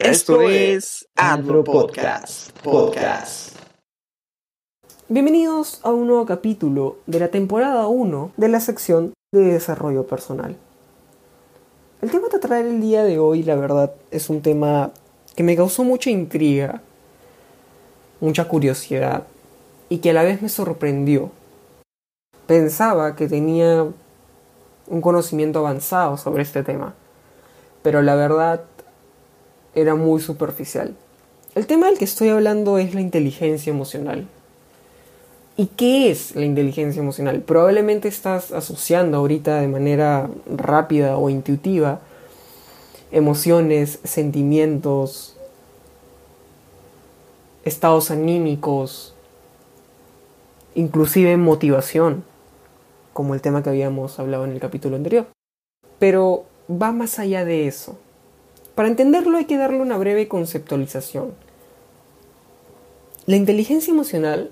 Esto es Andro Podcast. Podcast. Bienvenidos a un nuevo capítulo de la temporada 1 de la sección de desarrollo personal. El tema que traer el día de hoy, la verdad, es un tema que me causó mucha intriga, mucha curiosidad y que a la vez me sorprendió. Pensaba que tenía un conocimiento avanzado sobre este tema, pero la verdad era muy superficial. El tema del que estoy hablando es la inteligencia emocional. ¿Y qué es la inteligencia emocional? Probablemente estás asociando ahorita de manera rápida o intuitiva emociones, sentimientos, estados anímicos, inclusive motivación, como el tema que habíamos hablado en el capítulo anterior. Pero va más allá de eso. Para entenderlo hay que darle una breve conceptualización. La inteligencia emocional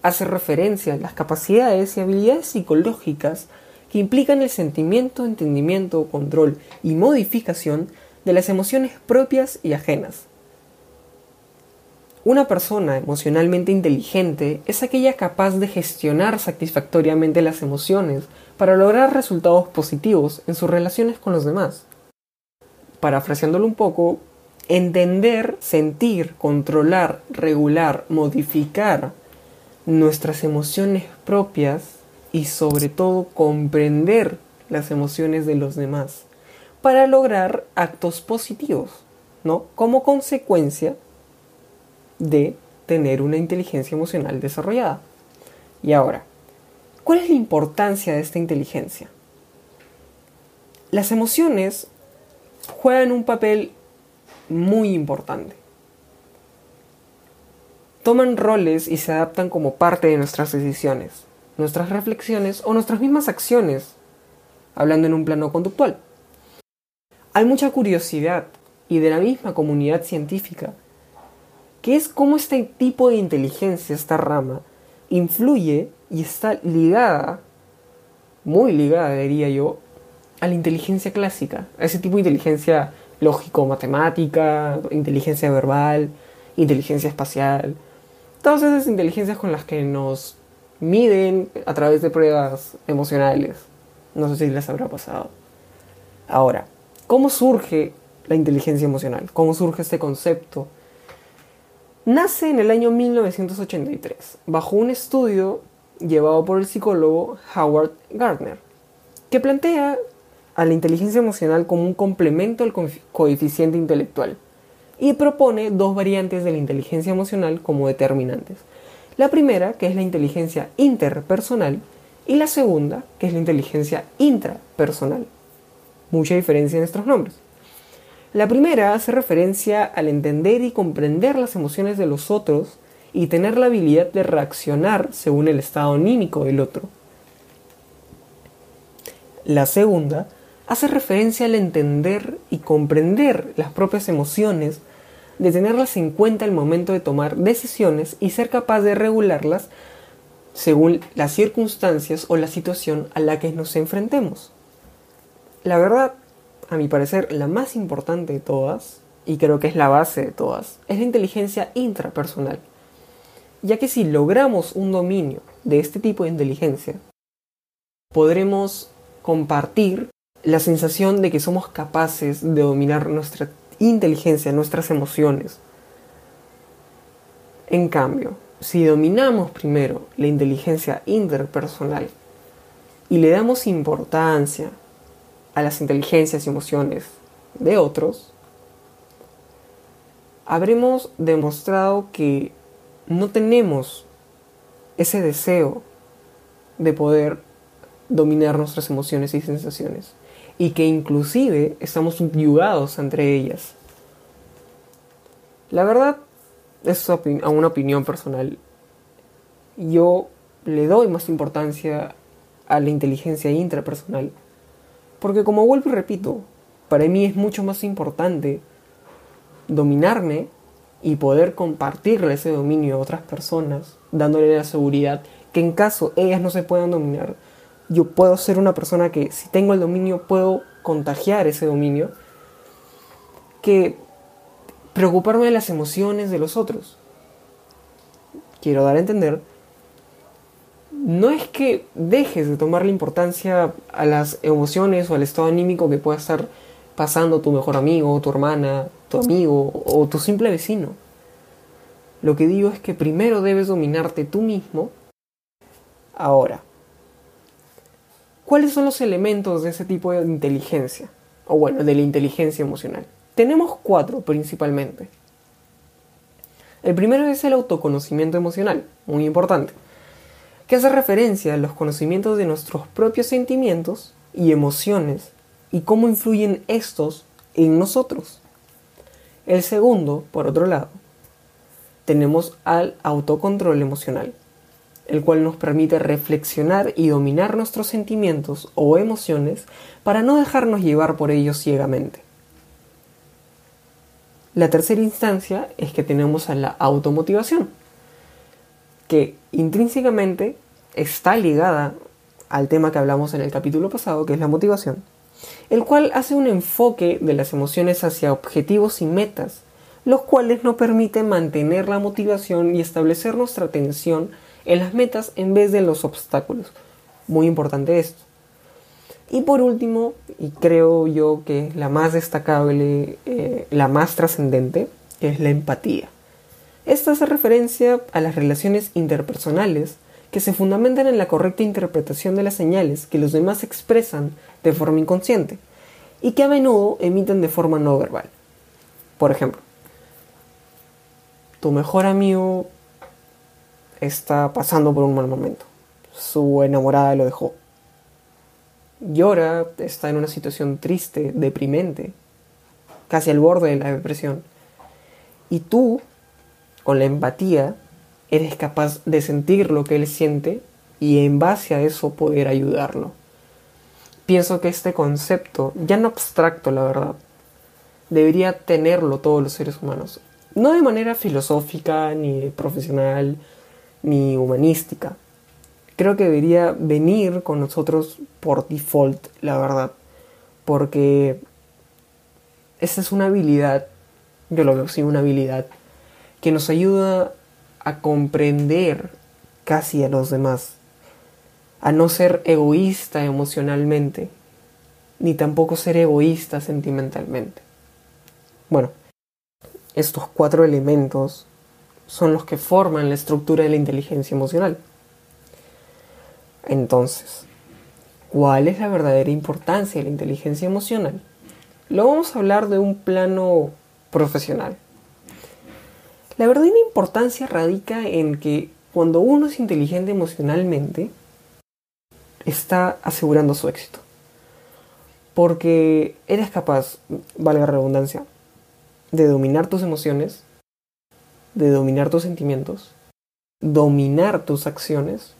hace referencia a las capacidades y habilidades psicológicas que implican el sentimiento, entendimiento, control y modificación de las emociones propias y ajenas. Una persona emocionalmente inteligente es aquella capaz de gestionar satisfactoriamente las emociones para lograr resultados positivos en sus relaciones con los demás parafraseándolo un poco, entender, sentir, controlar, regular, modificar nuestras emociones propias y sobre todo comprender las emociones de los demás para lograr actos positivos, ¿no? Como consecuencia de tener una inteligencia emocional desarrollada. Y ahora, ¿cuál es la importancia de esta inteligencia? Las emociones juegan un papel muy importante. Toman roles y se adaptan como parte de nuestras decisiones, nuestras reflexiones o nuestras mismas acciones, hablando en un plano conductual. Hay mucha curiosidad y de la misma comunidad científica, que es cómo este tipo de inteligencia, esta rama, influye y está ligada, muy ligada diría yo, a la inteligencia clásica, a ese tipo de inteligencia lógico-matemática, inteligencia verbal, inteligencia espacial, todas esas inteligencias con las que nos miden a través de pruebas emocionales. No sé si les habrá pasado. Ahora, ¿cómo surge la inteligencia emocional? ¿Cómo surge este concepto? Nace en el año 1983, bajo un estudio llevado por el psicólogo Howard Gardner, que plantea a la inteligencia emocional como un complemento al coeficiente intelectual y propone dos variantes de la inteligencia emocional como determinantes. La primera, que es la inteligencia interpersonal, y la segunda, que es la inteligencia intrapersonal. Mucha diferencia en estos nombres. La primera hace referencia al entender y comprender las emociones de los otros y tener la habilidad de reaccionar según el estado anímico del otro. La segunda hace referencia al entender y comprender las propias emociones, de tenerlas en cuenta al momento de tomar decisiones y ser capaz de regularlas según las circunstancias o la situación a la que nos enfrentemos. La verdad, a mi parecer, la más importante de todas, y creo que es la base de todas, es la inteligencia intrapersonal, ya que si logramos un dominio de este tipo de inteligencia, podremos compartir la sensación de que somos capaces de dominar nuestra inteligencia, nuestras emociones. En cambio, si dominamos primero la inteligencia interpersonal y le damos importancia a las inteligencias y emociones de otros, habremos demostrado que no tenemos ese deseo de poder dominar nuestras emociones y sensaciones y que inclusive estamos subyugados entre ellas. La verdad, es a una opinión personal. Yo le doy más importancia a la inteligencia intrapersonal. Porque como vuelvo y repito, para mí es mucho más importante dominarme y poder compartirle ese dominio a otras personas, dándole la seguridad que en caso ellas no se puedan dominar, yo puedo ser una persona que si tengo el dominio puedo contagiar ese dominio, que preocuparme de las emociones de los otros. Quiero dar a entender, no es que dejes de tomarle importancia a las emociones o al estado anímico que pueda estar pasando tu mejor amigo, tu hermana, tu amigo o tu simple vecino. Lo que digo es que primero debes dominarte tú mismo. Ahora, ¿cuáles son los elementos de ese tipo de inteligencia? O bueno, de la inteligencia emocional. Tenemos cuatro principalmente. El primero es el autoconocimiento emocional, muy importante, que hace referencia a los conocimientos de nuestros propios sentimientos y emociones y cómo influyen estos en nosotros. El segundo, por otro lado, tenemos al autocontrol emocional, el cual nos permite reflexionar y dominar nuestros sentimientos o emociones para no dejarnos llevar por ellos ciegamente. La tercera instancia es que tenemos a la automotivación, que intrínsecamente está ligada al tema que hablamos en el capítulo pasado, que es la motivación, el cual hace un enfoque de las emociones hacia objetivos y metas, los cuales nos permiten mantener la motivación y establecer nuestra atención en las metas en vez de los obstáculos. Muy importante esto. Y por último, y creo yo que es la más destacable, eh, la más trascendente, es la empatía. Esta hace referencia a las relaciones interpersonales que se fundamentan en la correcta interpretación de las señales que los demás expresan de forma inconsciente y que a menudo emiten de forma no verbal. Por ejemplo, tu mejor amigo está pasando por un mal momento. Su enamorada lo dejó llora, está en una situación triste, deprimente, casi al borde de la depresión. Y tú, con la empatía, eres capaz de sentir lo que él siente y en base a eso poder ayudarlo. Pienso que este concepto, ya no abstracto la verdad, debería tenerlo todos los seres humanos. No de manera filosófica, ni profesional, ni humanística, creo que debería venir con nosotros por default, la verdad. Porque esa es una habilidad, yo lo veo así, una habilidad que nos ayuda a comprender casi a los demás, a no ser egoísta emocionalmente, ni tampoco ser egoísta sentimentalmente. Bueno, estos cuatro elementos son los que forman la estructura de la inteligencia emocional. Entonces, ¿cuál es la verdadera importancia de la inteligencia emocional? Lo vamos a hablar de un plano profesional. La verdadera importancia radica en que cuando uno es inteligente emocionalmente, está asegurando su éxito. Porque eres capaz, valga la redundancia, de dominar tus emociones, de dominar tus sentimientos, dominar tus acciones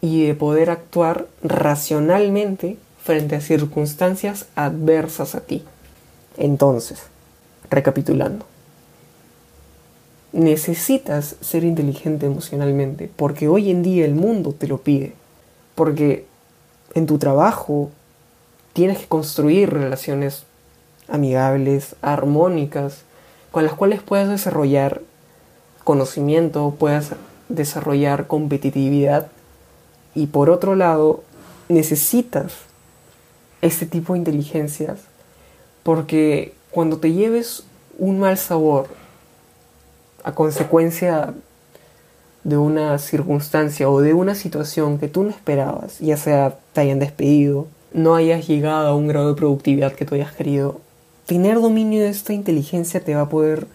y de poder actuar racionalmente frente a circunstancias adversas a ti. Entonces, recapitulando, necesitas ser inteligente emocionalmente porque hoy en día el mundo te lo pide. Porque en tu trabajo tienes que construir relaciones amigables, armónicas, con las cuales puedas desarrollar conocimiento, puedas desarrollar competitividad. Y por otro lado, necesitas este tipo de inteligencias porque cuando te lleves un mal sabor a consecuencia de una circunstancia o de una situación que tú no esperabas, ya sea te hayan despedido, no hayas llegado a un grado de productividad que tú hayas querido, tener dominio de esta inteligencia te va a poder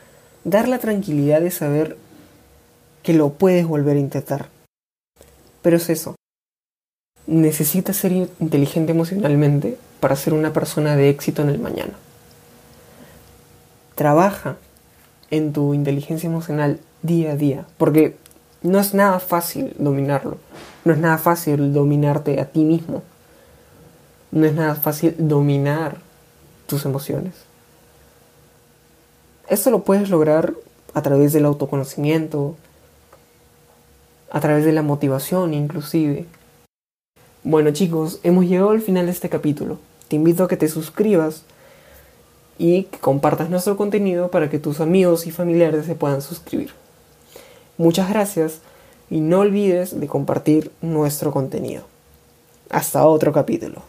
dar la tranquilidad de saber que lo puedes volver a intentar. Pero es eso, necesitas ser inteligente emocionalmente para ser una persona de éxito en el mañana. Trabaja en tu inteligencia emocional día a día, porque no es nada fácil dominarlo, no es nada fácil dominarte a ti mismo, no es nada fácil dominar tus emociones. Esto lo puedes lograr a través del autoconocimiento, a través de la motivación inclusive, bueno chicos, hemos llegado al final de este capítulo. Te invito a que te suscribas y que compartas nuestro contenido para que tus amigos y familiares se puedan suscribir. Muchas gracias y no olvides de compartir nuestro contenido. Hasta otro capítulo.